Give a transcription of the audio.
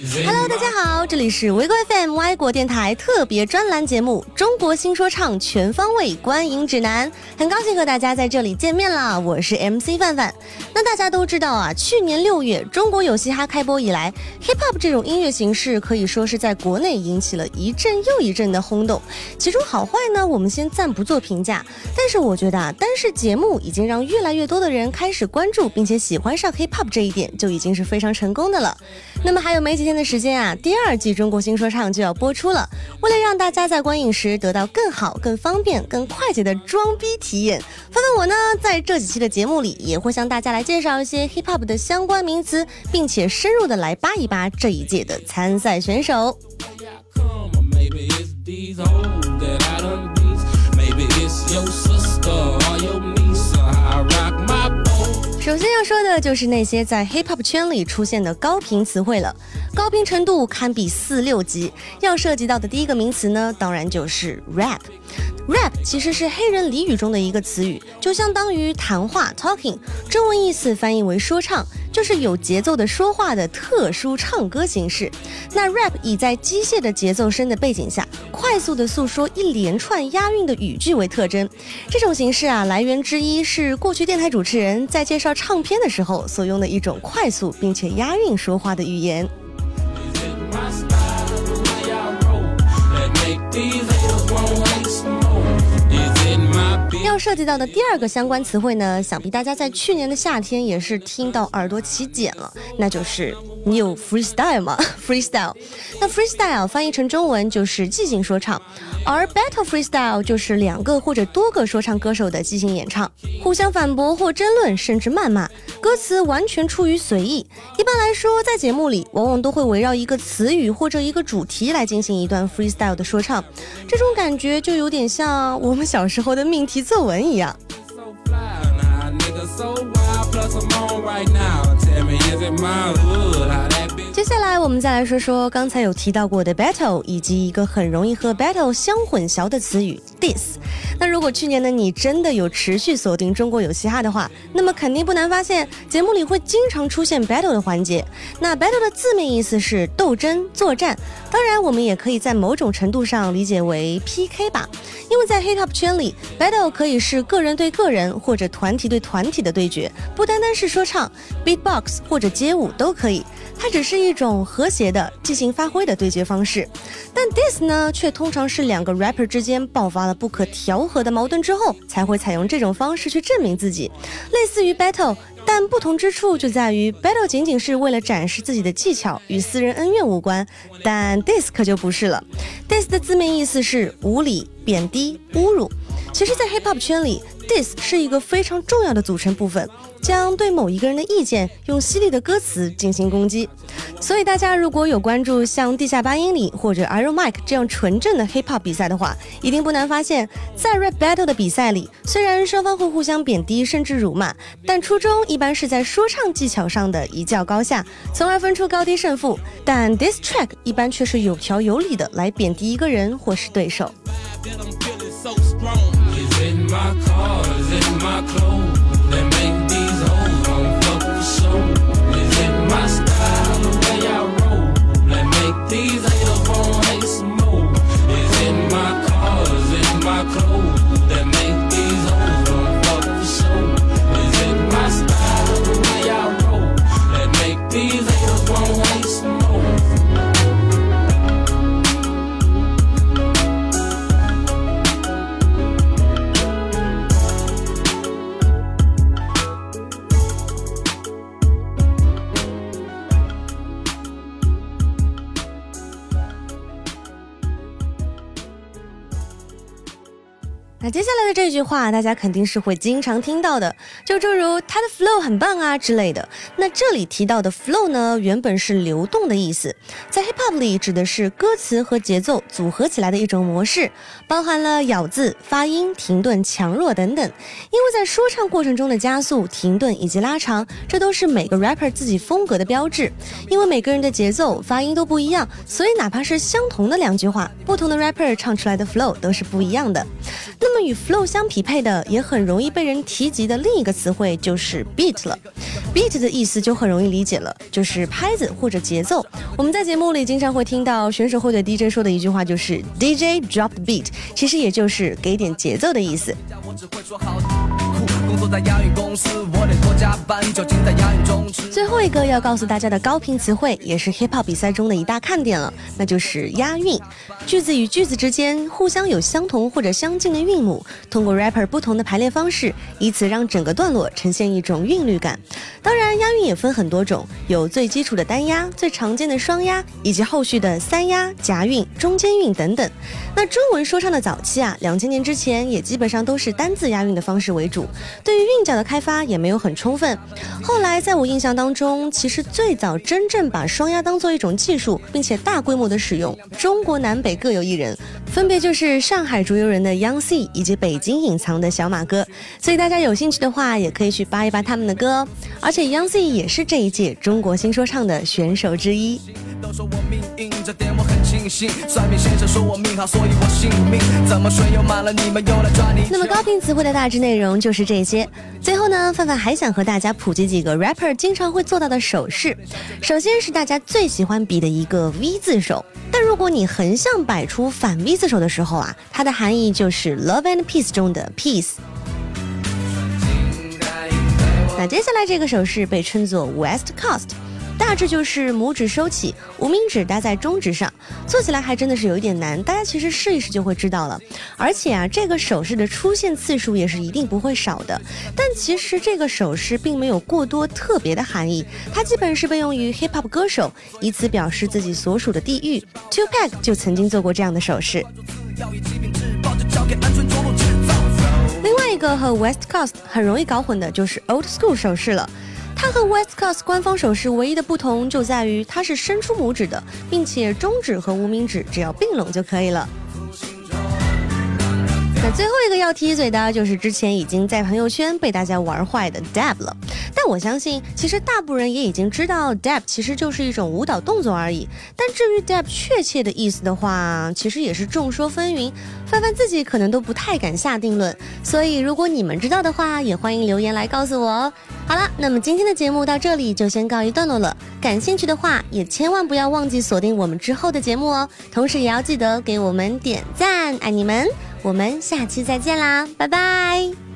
Hello，大家好，这里是维国 FM 外国电台特别专栏节目《中国新说唱全方位观影指南》，很高兴和大家在这里见面啦，我是 MC 范范。那大家都知道啊，去年六月中国有嘻哈开播以来，Hip Hop 这种音乐形式可以说是在国内引起了一阵又一阵的轰动。其中好坏呢，我们先暂不做评价，但是我觉得啊，单是节目已经让越来越多的人开始关注并且喜欢上 Hip Hop 这一点，就已经是非常成功的了。那么还有没几天的时间啊，第二季《中国新说唱》就要播出了。为了让大家在观影时得到更好、更方便、更快捷的装逼体验，芬芬我呢在这几期的节目里也会向大家来介绍一些 hip hop 的相关名词，并且深入的来扒一扒这一届的参赛选手。首先要说的就是那些在 hip hop 圈里出现的高频词汇了，高频程度堪比四六级。要涉及到的第一个名词呢，当然就是 rap。rap 其实是黑人俚语中的一个词语，就相当于谈话 talking，中文意思翻译为说唱。就是有节奏的说话的特殊唱歌形式。那 rap 以在机械的节奏声的背景下，快速的诉说一连串押韵的语句为特征。这种形式啊，来源之一是过去电台主持人在介绍唱片的时候所用的一种快速并且押韵说话的语言。涉及到的第二个相关词汇呢，想必大家在去年的夏天也是听到耳朵起茧了，那就是你有 freestyle 吗？freestyle，那 freestyle 翻译成中文就是即兴说唱，而 battle freestyle 就是两个或者多个说唱歌手的即兴演唱，互相反驳或争论，甚至谩骂，歌词完全出于随意。一般来说，在节目里往往都会围绕一个词语或者一个主题来进行一段 freestyle 的说唱，这种感觉就有点像我们小时候的命题作文一样。接下来，我们再来说说刚才有提到过的 battle，以及一个很容易和 battle 相混淆的词语 diss。那如果去年的你真的有持续锁定中国有嘻哈的话，那么肯定不难发现，节目里会经常出现 battle 的环节。那 battle 的字面意思是斗争、作战，当然我们也可以在某种程度上理解为 PK 吧。因为在 hip hop 圈里，battle 可以是个人对个人或者团体对团体的对决，不单单是说唱、beatbox 或者街舞都可以。它只是一种和谐的即兴发挥的对决方式，但 diss 呢，却通常是两个 rapper 之间爆发了不可调和的矛盾之后，才会采用这种方式去证明自己，类似于 battle，但不同之处就在于 battle 仅仅是为了展示自己的技巧，与私人恩怨无关，但 diss 可就不是了。diss 的字面意思是无理、贬低、侮辱。其实，在 hip hop 圈里，diss 是一个非常重要的组成部分。将对某一个人的意见用犀利的歌词进行攻击，所以大家如果有关注像地下八英里或者 Iron Mike 这样纯正的 hip hop 比赛的话，一定不难发现，在 rap battle 的比赛里，虽然双方会互相贬低甚至辱骂，但初衷一般是在说唱技巧上的一较高下，从而分出高低胜负。但 this track 一般却是有条有理的来贬低一个人或是对手。my clothes that make these hoes don't fuck for show. Is it my style the way I roll that make these hate want hate some more? Is it my car? Is it my clothes that make these hoes fuck my style the way I roll that make these? 接下来的这句话，大家肯定是会经常听到的，就诸如他的 flow 很棒啊之类的。那这里提到的 flow 呢，原本是流动的意思，在 hip hop 里指的是歌词和节奏组合起来的一种模式，包含了咬字、发音、停顿、强弱等等。因为在说唱过程中的加速、停顿以及拉长，这都是每个 rapper 自己风格的标志。因为每个人的节奏、发音都不一样，所以哪怕是相同的两句话，不同的 rapper 唱出来的 flow 都是不一样的。那么与 flow 相匹配的，也很容易被人提及的另一个词汇就是 beat 了。beat 的意思就很容易理解了，就是拍子或者节奏。我们在节目里经常会听到选手会对 DJ 说的一句话，就是 DJ drop the beat，其实也就是给点节奏的意思。最后一个要告诉大家的高频词汇，也是 hip hop 比赛中的一大看点了，那就是押韵。句子与句子之间互相有相同或者相近的韵母，通过 rapper 不同的排列方式，以此让整个段落呈现一种韵律感。当然，押韵也分很多种，有最基础的单押、最常见的双押，以及后续的三押、夹韵、中间韵等等。那中文说唱的早期啊，两千年之前也基本上都是单字押韵的方式为主。对于韵脚的开发也没有很充分。后来在我印象当中，其实最早真正把双押当做一种技术，并且大规模的使用，中国南北各有一人，分别就是上海竹游人的 Young C 以及北京隐藏的小马哥。所以大家有兴趣的话，也可以去扒一扒他们的歌哦。而且 Young C 也是这一届中国新说唱的选手之一。都说我命硬，这点我很庆幸。算命先生说我命好，所以我信命。怎么水又满了，你们又来抓你？那么高频词汇的大致内容就是这些。最后呢，范范还想和大家普及几个 rapper 经常会做到的手势。首先是大家最喜欢比的一个 V 字手，但如果你横向摆出反 V 字手的时候啊，它的含义就是 Love and Peace 中的 Peace。那接下来这个手势被称作 West Coast。大致就是拇指收起，无名指搭在中指上，做起来还真的是有一点难。大家其实试一试就会知道了。而且啊，这个手势的出现次数也是一定不会少的。但其实这个手势并没有过多特别的含义，它基本是被用于 hip hop 歌手，以此表示自己所属的地域。Two Pack 就曾经做过这样的手势。另外一个和 West Coast 很容易搞混的就是 Old School 手势了。它和 West Coast 官方手势唯一的不同就在于，它是伸出拇指的，并且中指和无名指只要并拢就可以了。那最后一个要提一嘴的就是之前已经在朋友圈被大家玩坏的 Dab 了。但我相信，其实大部分人也已经知道 Dab 其实就是一种舞蹈动作而已。但至于 Dab 确切的意思的话，其实也是众说纷纭，范范自己可能都不太敢下定论。所以如果你们知道的话，也欢迎留言来告诉我哦。好了，那么今天的节目到这里就先告一段落了。感兴趣的话，也千万不要忘记锁定我们之后的节目哦。同时也要记得给我们点赞，爱你们。我们下期再见啦，拜拜。